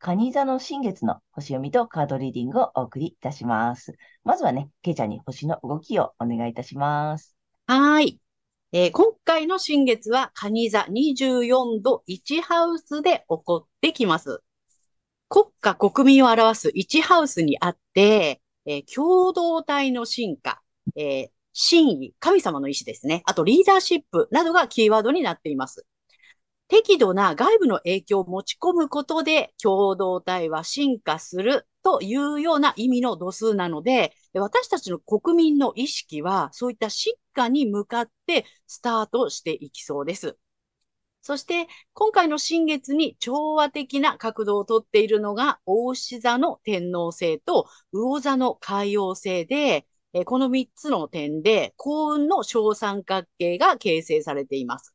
蟹座の新月の星読みとカードリーディングをお送りいたします。まずはね、ケイちゃんに星の動きをお願いいたします。はい。えー、今回の新月は蟹座24度1ハウスで起こってきます。国家国民を表す1ハウスにあって、えー、共同体の進化、えー、真意、神様の意志ですね。あとリーダーシップなどがキーワードになっています。適度な外部の影響を持ち込むことで共同体は進化するというような意味の度数なので、私たちの国民の意識はそういった進化に向かってスタートしていきそうです。そして、今回の新月に調和的な角度をとっているのが、大牛座の天皇星と魚座の海洋星で、この3つの点で幸運の小三角形が形成されています。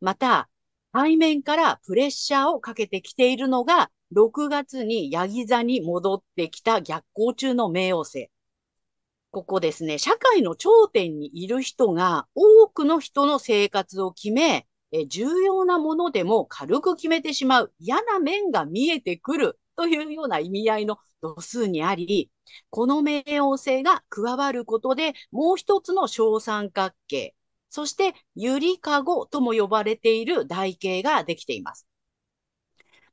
また、背面からプレッシャーをかけてきているのが、6月にヤギ座に戻ってきた逆行中の冥王星。ここですね、社会の頂点にいる人が多くの人の生活を決め、え重要なものでも軽く決めてしまう嫌な面が見えてくるというような意味合いの度数にあり、この冥王星が加わることでもう一つの小三角形、そしてゆりかごとも呼ばれている台形ができています。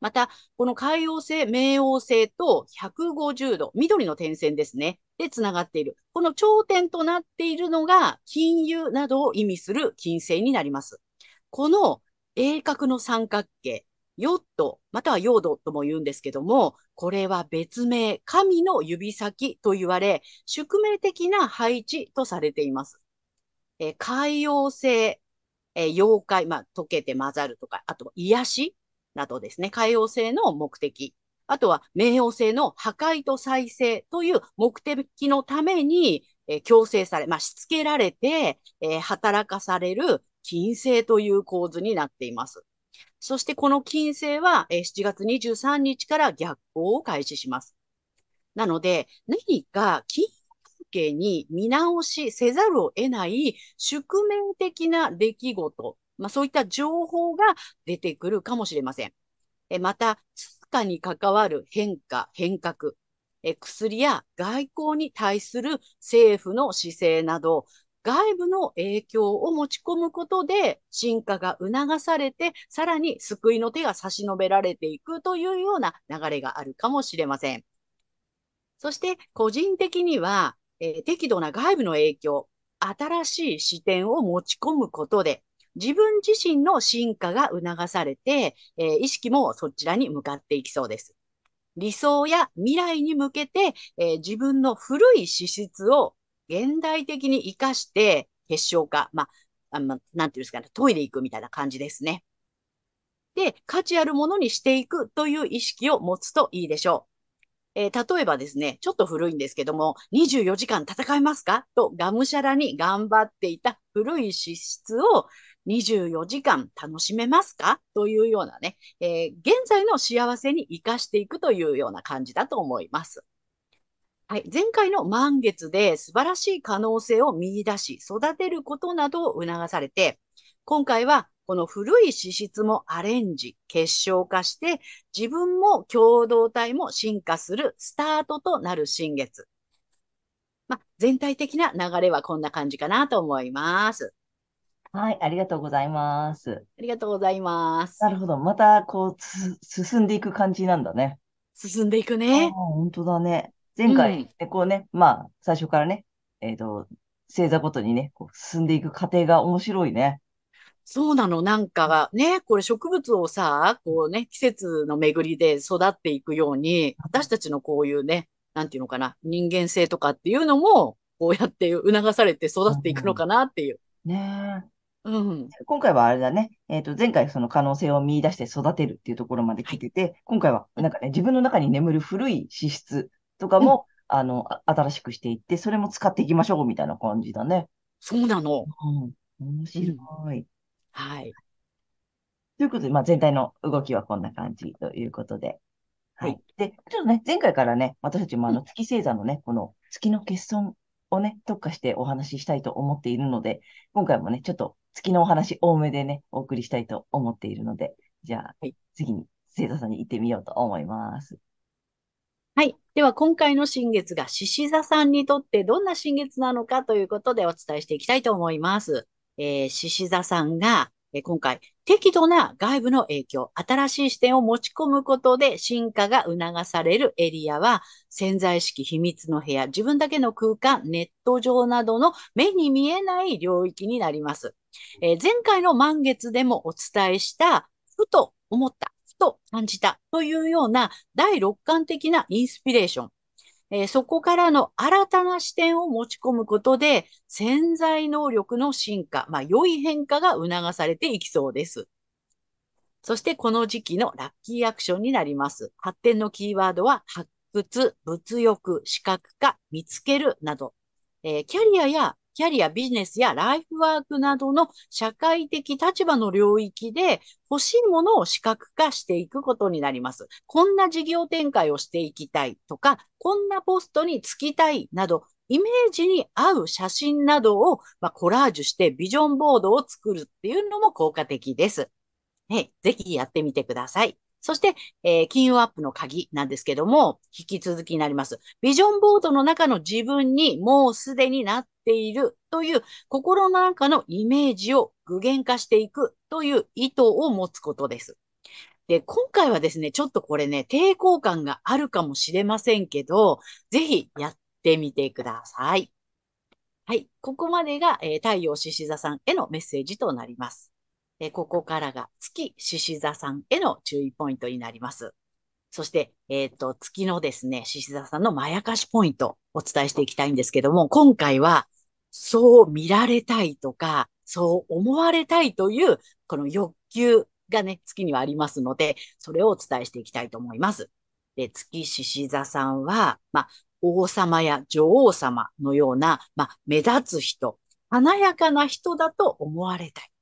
また、この海王星、冥王星と150度、緑の点線ですね。で、つながっている。この頂点となっているのが、金融などを意味する金星になります。この鋭角の三角形、ヨット、またはヨードとも言うんですけども、これは別名、神の指先と言われ、宿命的な配置とされています。えー、海洋性、えー、妖怪、まあ、溶けて混ざるとか、あと癒しなどですね、海洋性の目的。あとは、冥王星の破壊と再生という目的のために、えー、強制され、まあ、しつけられて、えー、働かされる金星という構図になっています。そしてこの金星は7月23日から逆行を開始します。なので、何か金関係に見直しせざるを得ない宿命的な出来事、まあそういった情報が出てくるかもしれません。えまた、通貨に関わる変化、変革、え薬や外交に対する政府の姿勢など、外部の影響を持ち込むことで進化が促されて、さらに救いの手が差し伸べられていくというような流れがあるかもしれません。そして個人的には、えー、適度な外部の影響、新しい視点を持ち込むことで、自分自身の進化が促されて、えー、意識もそちらに向かっていきそうです。理想や未来に向けて、えー、自分の古い資質を現代的に活かして結晶化、まあ、あの、なんていうんですかね、トイレ行くみたいな感じですね。で、価値あるものにしていくという意識を持つといいでしょう。えー、例えばですね、ちょっと古いんですけども、24時間戦いますか？と、がむしゃらに頑張っていた古い資質を24時間楽しめますか？というようなね、えー、現在の幸せに活かしていくというような感じだと思います。はい。前回の満月で素晴らしい可能性を見出し、育てることなどを促されて、今回はこの古い資質もアレンジ、結晶化して、自分も共同体も進化するスタートとなる新月。まあ、全体的な流れはこんな感じかなと思います。はい、ありがとうございます。ありがとうございます。なるほど。また、こう、進んでいく感じなんだね。進んでいくね。本当だね。前回、うんでこうね、まあ、最初からね、えっと、星座ごとにね、こう進んでいく過程が面白いね。そうなの。なんかね、これ植物をさ、こうね、季節の巡りで育っていくように、私たちのこういうね、なんていうのかな、人間性とかっていうのも、こうやって促されて育っていくのかなっていう。ねうん。え。今回はあれだね、えっと、前回その可能性を見出して育てるっていうところまで来てて、今回はなんかね、自分の中に眠る古い資質とかも、あの、あ新しくしていって、それも使っていきましょうみたいな感じだね。そうなの。うん。面白い。はい。ということで、まあ、全体の動きはこんな感じということで。ははいい。で、ちょっとね、前回からね、私たちもあうの月星座のね、この月の欠損をね、特化してお話ししたいと思っているので、今回もね、ちょっと月のお話多めでね、お送りしたいと思っているので、じゃあ、はい次に星座さんに行ってみようと思います。はい。では、今回の新月が獅子座さんにとってどんな新月なのかということでお伝えしていきたいと思います。えー、獅子座さんが、えー今回、適度な外部の影響、新しい視点を持ち込むことで進化が促されるエリアは、潜在意識、秘密の部屋、自分だけの空間、ネット上などの目に見えない領域になります。えー前回の満月でもお伝えした、ふと思った、ふと感じたというような第六感的なインスピレーション。えそこからの新たな視点を持ち込むことで、潜在能力の進化、まあ、良い変化が促されていきそうです。そしてこの時期のラッキーアクションになります。発展のキーワードは発掘、物欲、視覚化、見つけるなど、えーキャリアやキャリア、ビジネスやライフワークなどの社会的立場の領域で欲しいものを視覚化していくことになります。こんな事業展開をしていきたいとか、こんなポストに就きたいなど、イメージに合う写真などを、まあ、コラージュしてビジョンボードを作るっていうのも効果的です。ね、ぜひやってみてください。そして、えー金運アップの鍵なんですけども、引き続きになります。ビジョンボードの中の自分にもうすでになっているという心の中のイメージを具現化していくという意図を持つことです。で、今回はですね、ちょっとこれね、抵抗感があるかもしれませんけど、ぜひやってみてください。はい。ここまでが、えー太陽獅子座さんへのメッセージとなります。えここからが月獅子座さんへの注意ポイントになります。そして、えっ、と、月のですね、獅子座さんのまやかしポイントをお伝えしていきたいんですけども、今回は、そう見られたいとか、そう思われたいという、この欲求がね、月にはありますので、それをお伝えしていきたいと思います。で、月獅子座さんは、まあ、王様や女王様のような、まあ、目立つ人、華やかな人だと思われたい。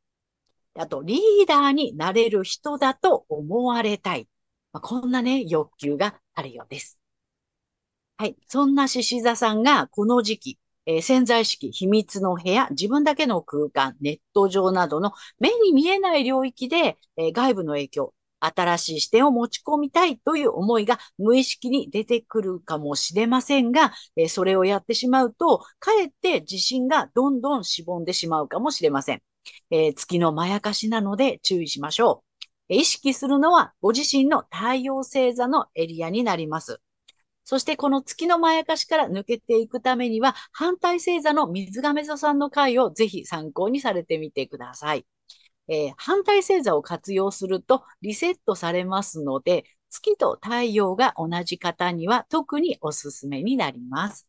あと、リーダーになれる人だと思われたい。まあ、こんなね、欲求があるようです。はい。そんな獅子座さんがこの時期、えー潜在意識、秘密の部屋、自分だけの空間、ネット上などの目に見えない領域で、えー外部の影響、新しい視点を持ち込みたいという思いが無意識に出てくるかもしれませんが、えーそれをやってしまうと、かえって自信がどんどんしぼんでしまうかもしれません。えー月のまやかしなので注意しましょう。意識するのはご自身の太陽星座のエリアになります。そしてこの月のまやかしから抜けていくためには、反対星座の水亀座さんの回をぜひ参考にされてみてください。えー反対星座を活用するとリセットされますので、月と太陽が同じ方には特におすすめになります。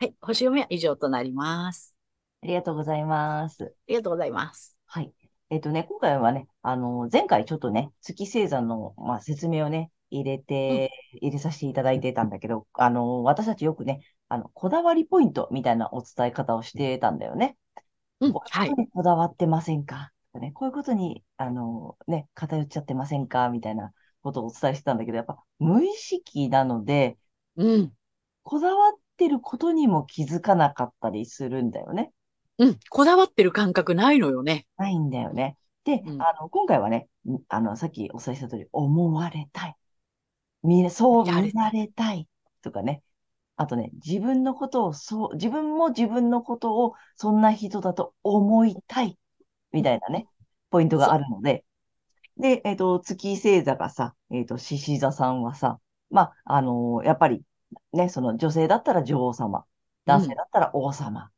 はい、星読みは以上となります。ありがとうございます。ありがとうございます。はい。えっとね、今回はね、あの、前回ちょっとね、月星座の、まあ、説明をね、入れて、入れさせていただいてたんだけど、あの、私たちよくね、あの、こだわりポイントみたいなお伝え方をしてたんだよね。うん、はいこだわってませんか？とかね、こういうことに、あの、ね、偏っちゃってませんか？みたいなことをお伝えしてたんだけど、やっぱ無意識なので、うん、こだわってることにも気づかなかったりするんだよね。うん、こだわってる感覚ないのよね。ないんだよね。で、うんあの、今回はね、んあの、さっきお伝えした通り、思われたい。見、そう見られたい。とかね。あとね、自分のことを、そう、自分も自分のことを、そんな人だと思いたい。みたいなね、ポイントがあるので。で、えっと、月星座がさ、えっと、獅子座さんはさ、まあ、あのやっぱり、ね、その女性だったら女王様、男性だったら王様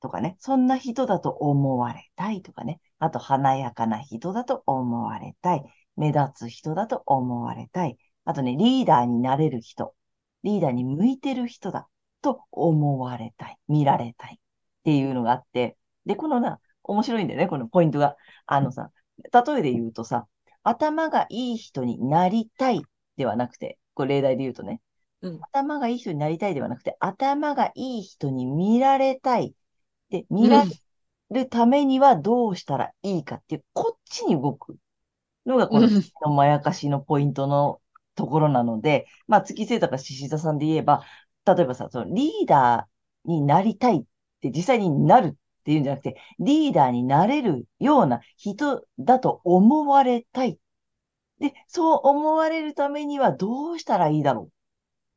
とかね、そんな人だと思われたいとかね、あと華やかな人だと思われたい、目立つ人だと思われたい、あとね、リーダーになれる人、リーダーに向いてる人だと思われたい、見られたい。っていうのがあって、で、このな、面白いんだよね、このポイントが。あのさ、例えで言うとさ、頭がいい人になりたいではなくて、これ例題で言うとね、うん。頭がいい人になりたいではなくて、頭がいい人に見られたい。で、見られるためにはどうしたらいいかっていう、こっちに動くのがこの月のまやかしのポイントのところなので、まあ月星座か獅子座さんで言えば、例えばさ、そのリーダーになりたいって実際になるっていうんじゃなくて、リーダーになれるような人だと思われたい。で、そう思われるためにはどうしたらいいだろうっ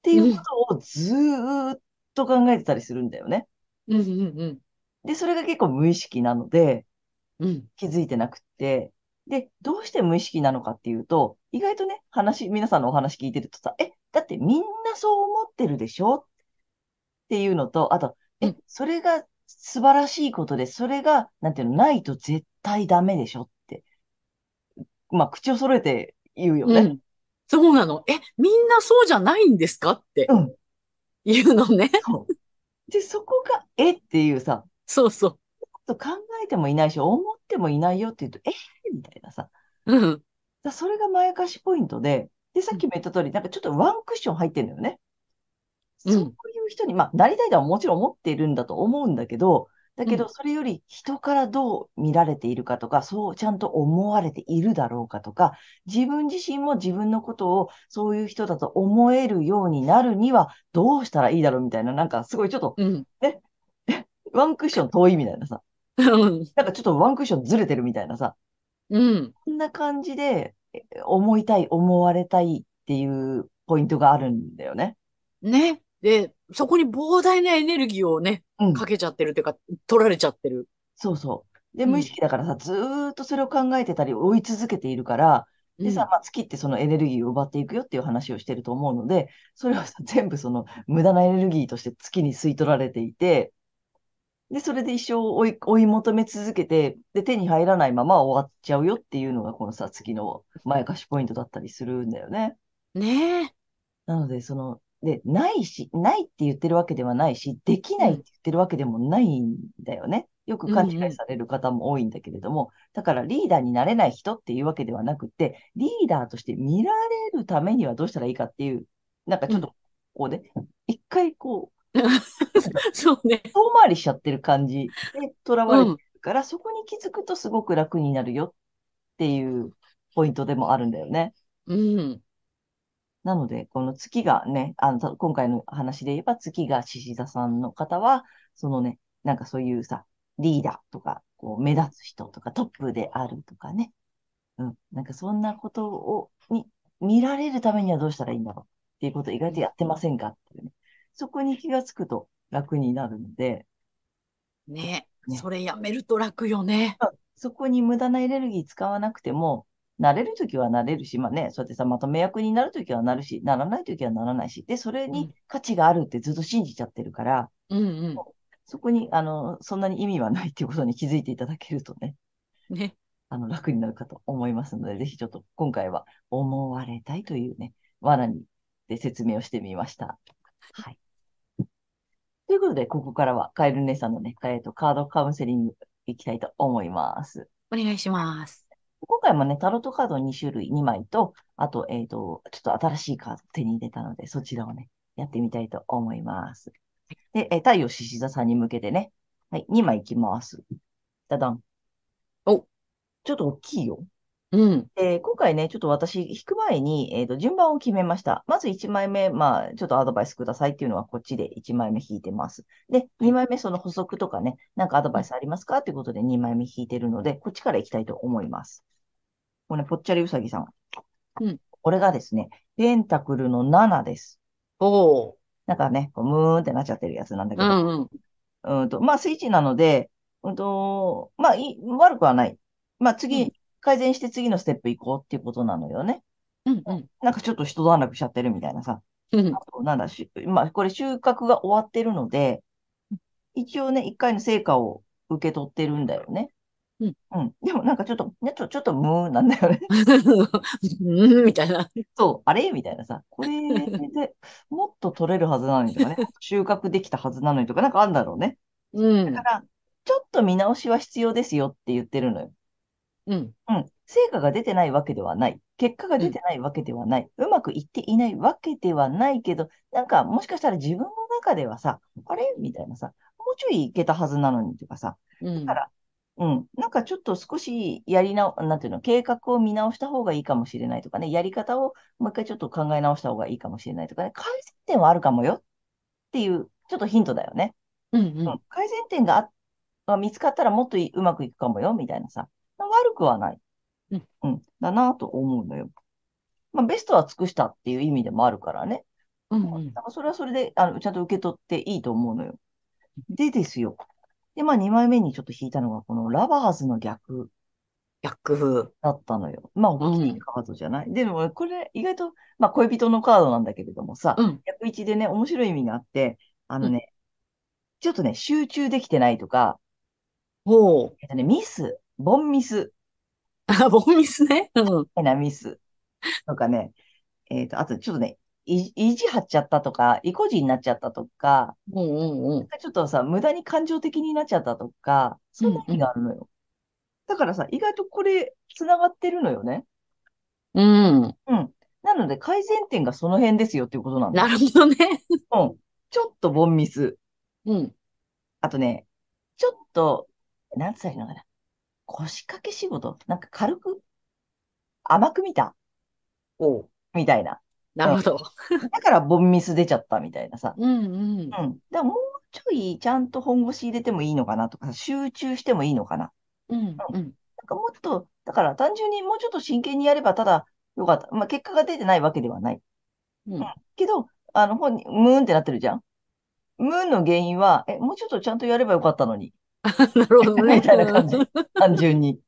ていうことをずーっと考えてたりするんだよね。うんうんうん。で、それが結構無意識なので、うん。気づいてなくって、で、どうして無意識なのかっていうと、意外とね、話、皆さんのお話聞いてるとさ、え、だってみんなそう思ってるでしょ？っていうのと、あと、え、それが素晴らしいことで、それが、なんていうの、ないと絶対ダメでしょ？って。まあ、口を揃えて言うよね。うん。そうなの。え、みんなそうじゃないんですか？ってうん。言うのね。そう。で、そこが、え？っていうさ、そうそう。と考えてもいないし、思ってもいないよって言うと、えみたいなさ。うん。だそれがまやかしポイントで、で、さっきも言った通り、なんかちょっとワンクッション入ってるのよね。うん、そういう人に、まあ、なりたいとはもちろん思っているんだと思うんだけど、だけど、それより人からどう見られているかとか、そうちゃんと思われているだろうかとか、自分自身も自分のことをそういう人だと思えるようになるにはどうしたらいいだろうみたいな、なんかすごいちょっと、うん、ね、ワンクッション遠いみたいなさ、なんかちょっとワンクッションずれてるみたいなさ、うん。こんな感じで思いたい、思われたいっていうポイントがあるんだよね。ね。で、そこに膨大なエネルギーをね、うん。かけちゃってるっていうか、取られちゃってる。そうそう。で、うん。無意識だからさ、ずーっとそれを考えてたり追い続けているから、でさ、うん。まあ、月ってそのエネルギーを奪っていくよっていう話をしてると思うので、それはさ、全部その無駄なエネルギーとして月に吸い取られていて、で、それで一生追い、追い求め続けて、で、手に入らないまま終わっちゃうよっていうのが、このさ、月のまやかしポイントだったりするんだよね。ねえ。なので、その、で、ないし、ないって言ってるわけではないし、できないってうん。言ってるわけでもないんだよね。よくうん勘違いうん。される方も多いんだけれども、だからリーダーになれない人っていうわけではなくて、リーダーとして見られるためにはどうしたらいいかっていう、なんかうん。ちょっと、こうね、一回こう、そうね。遠回りしちゃってる感じで囚われてうん。るから、そこに気づくとすごく楽になるよっていうポイントでもあるんだよね。うん。なので、この月がね、あの、た今回の話で言えば月が獅子座さんの方は、そのね、なんかそういうさ、リーダーとか、こう、目立つ人とか、トップであるとかね。うん。なんかそんなことを、に、見られるためにはどうしたらいいんだろうっていうことを意外とやってませんかっていうね。そこに気がつくと楽になるので、ね。ね。それやめると楽よね。まあそこに無駄なエネルギー使わなくても、なれるときはなれるし、まあね、そうやってさ、まとめ役になるときはなるし、ならないときはならないし、で、それにうん。価値があるってずっと信じちゃってるから、うんうん。そこに、あの、そんなに意味はないっていうことに気づいていただけるとね、ね。あの、楽になるかと思いますので、ぜひちょっと今回は思われたいというね、罠にで説明をしてみました。はい。ということで、ここからはカエル姉さんのね、えっと、カードカウンセリングいきたいと思います。お願いします。今回もね、タロットカード2種類、2枚と、あと、えっと、ちょっと新しいカードを手に入れたので、そちらをね、やってみたいと思います。で、えー太陽獅子座さんに向けてね、はい、2枚いきます。ダダン。お、ちょっと大きいよ。うん。えー今回ね、ちょっと私、引く前に、えっと、順番を決めました。まず1枚目、まあ、ちょっとアドバイスくださいっていうのはこっちで1枚目引いてます。で、はい。2枚目その補足とかね、なんかアドうん。バイスありますかっていうことで2枚目引いてるので、こっちから行きたいと思います。これね、ぽっちゃりうさぎさん。うん。これがですね、ペンタクルの7です。おー。なんかね、こうムーンってなっちゃってるやつなんだうけど、んうん。うんと、まあ、スイッチなので、うんと、まあ、いい、悪くはない。まあ、うん。次、改善して次のステップ行こうっていうことなのよね。うんうん。なんかちょっと一段落しちゃってるみたいなさ。うん。あとなんだ、しまあ、これ収穫が終わってるので、一応ね、一回の成果を受け取ってるんだよね。うん。うん。でもなんかちょっと、ね、ちょ、ちょっとムーなんだよね。うん、みたいな。そう、あれ？みたいなさ。これでもっと取れるはずなのにとかね。収穫できたはずなのにとか、なんかあるんだろうね。うんだか。ら、ちょっと見直しは必要ですよって言ってるのよ。うん。うん。成果が出てないわけではない。結果が出てないわけではない。うまくいっていないわけではないけど、なんかもしかしたら自分の中ではさ、あれ？みたいなさ、もうちょいいけたはずなのにとかさ。うんだから、うん。なんかちょっと少しやりな、なんていうの、計画を見直した方がいいかもしれないとかね、やり方をもう一回ちょっと考え直した方がいいかもしれないとかね、改善点はあるかもよっていう、ちょっとヒントだよね。うん。ううんん。改善点があが見つかったらもっとうまくいくかもよ、みたいなさ。悪くはない。うん。うん。だなと思うのよ。まあ、ベストは尽くしたっていう意味でもあるからね。うん。なんかそれはそれで、あの、ちゃんと受け取っていいと思うのよ。でですよ。で、まあ、2枚目にちょっと引いたのが、このラバーズの逆逆風。だったのよ。まあ、大きいカードじゃない？でも、これ、意外と、まあ、恋人のカードなんだけれどもさ、うん。逆位置でね、面白い意味があって、あのね、ちょっとね、集中できてないとか、ほう。えっとね、ミス、ボンミス、あ、ボンミスね。うん。変なミスとかね、えっと、あとちょっとね、い意地張っちゃったとか、意固地になっちゃったとか、うんうんうん。ちょっとさ、無駄に感情的になっちゃったとか、そんな意味があるのよ。だからさ、意外とこれ、繋がってるのよね。うん。うん。なので、改善点がその辺ですよっていうことなんだ。なるほどね。うん。ちょっとボンミス。うん。あとね、ちょっと、なんつったらいいのかな。腰掛け仕事？なんか軽く、甘く見た？おう。みたいな。なるほど。だからボンミス出ちゃったみたいなさ。うんうん。うん。だからもうちょいちゃんと本腰入れてもいいのかなとか、集中してもいいのかな。うんうん。なんかもっと、だから単純にもうちょっと真剣にやればただよかった。まあ結果が出てないわけではない。うん。けど、あの本人、ムーンってなってるじゃん。ムーンの原因は、え、もうちょっとちゃんとやればよかったのに。なるほどね。みたいな感じ。単純に。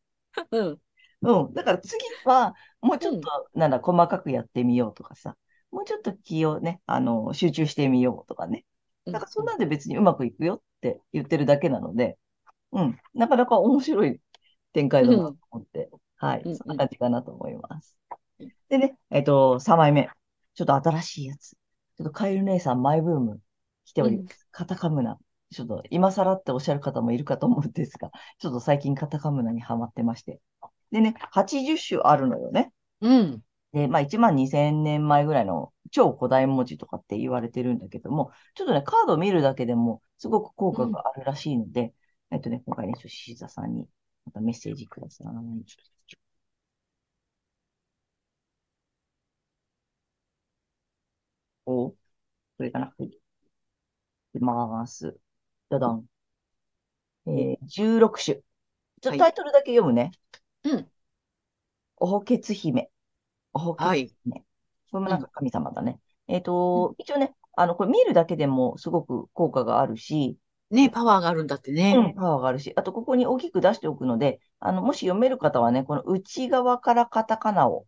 うん。うん。だから次は、もうちょっと、なんだ、細かくやってみようとかさ。もうちょっと気をね、あの、集中してみようとかね。だからそんなんで別にうまくいくよって言ってるだけなので、うん。なかなか面白い展開だなと思って、はい。うんそんな感じかなと思います。でね、えっと、3枚目。ちょっと新しいやつ。ちょっとカエル姉さんマイブーム来ております。カタカムナ。ちょっと今更っておっしゃる方もいるかと思うんですが、ちょっと最近カタカムナにハマってまして。でね、80種あるのよね。うん。で、まあ1万2000年前ぐらいの超古代文字とかって言われてるんだけども、ちょっとね、カードを見るだけでもすごく効果があるらしいので、えっとね、今回ね、ちょっとシーザさんにまたメッセージください。お、これかな。はい。いきます。ダダン。えー、16種。ちょっとタイトルだけ読むね。うん。おほけつ姫。おほけつ姫。これもなんか神様だね。えっと、一応ね、あの、これ見るだけでもすごく効果があるし、ね、パワーがあるんだってうん、ね。パワーがあるし、あとここに大きく出しておくので、あの、もし読める方はね、この内側からカタカナを、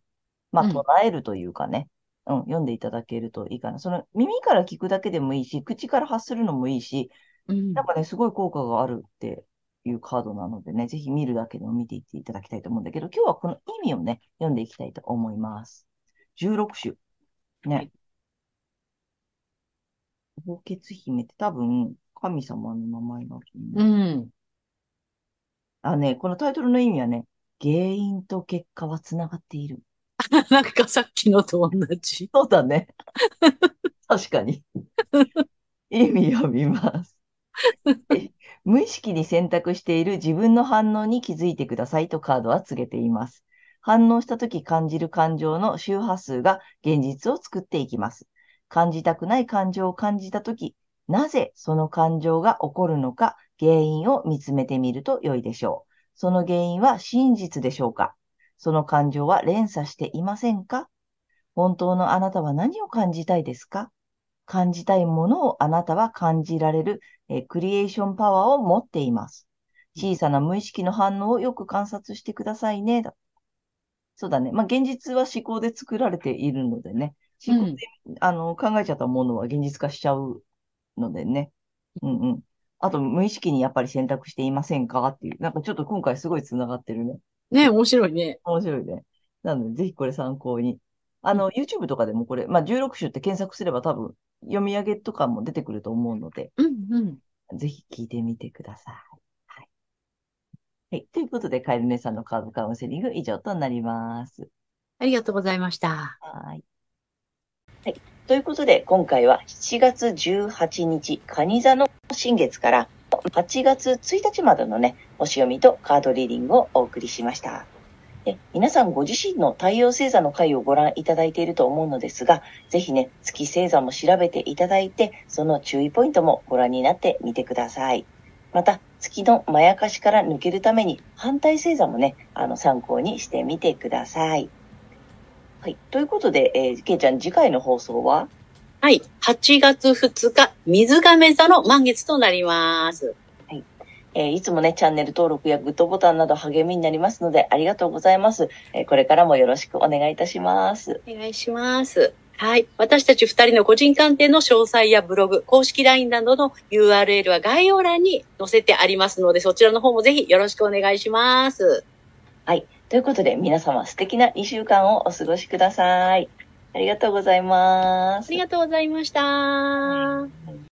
まあ、うん唱えるというかね、うん、読んでいただけるといいかな。その耳から聞くだけでもいいし、口から発するのもいいし、うんなんかね、すごい効果があるっていうカードなのでね、ぜひ見るだけでも見ていっていただきたいと思うんだけど、今日はこの意味をね、読んでいきたいと思います。16種。ね。はい宝血姫って多分、神様の名前があるとう。ん。あね、このタイトルの意味はね、原因と結果はつながっている。なんかさっきのと同じ。そうだね。確かに。意味読みます。無意識に選択している自分の反応に気づいてくださいとカードは告げています。反応したとき感じる感情の周波数が現実を作っていきます。感じたくない感情を感じたとき、なぜその感情が起こるのか原因を見つめてみると良いでしょう。その原因は真実でしょうかその感情は連鎖していませんか本当のあなたは何を感じたいですか感じたいものをあなたは感じられる、えークリエーションパワーを持っています。小さな無意識の反応をよく観察してくださいね。だそうだね。まあ、現実は思考で作られているのでね。思考で、あの、考えちゃったものは現実化しちゃうのでね。うんうん。あと、無意識にやっぱり選択していませんかっていう。なんかちょっと今回すごい繋がってるね。ね、面白いね。面白いね。なので、ぜひこれ参考に。あの、YouTube とかでもこれ、まあ、16種って検索すれば多分、読み上げとかも出てくると思うので、うんうん。ぜひ聞いてみてください。はい。はい。ということで、カエル姉さんのカードカウンセリング以上となります。ありがとうございました。はい。はい。ということで、今回は7月18日、蟹座の新月から8月1日までのね、星読みとカードリーディングをお送りしました。で皆さんご自身の太陽星座の回をご覧いただいていると思うのですが、ぜひね、月星座も調べていただいて、その注意ポイントもご覧になってみてください。また、月のまやかしから抜けるために、反対星座もね、あの、参考にしてみてください。はい。ということで、えー、けいちゃん、次回の放送は？はい。8月2日、水亀座の満月となります。えーいつもね、チャンネル登録やグッドボタンなど励みになりますので、ありがとうございます。えーこれからもよろしくお願いいたします。お願いします。はい。私たち二人の個人鑑定の詳細やブログ、公式 LINE などの URL は概要欄に載せてありますので、そちらの方もぜひよろしくお願いします。ということで、皆様素敵な2週間をお過ごしください。ありがとうございますあり。がとうございました。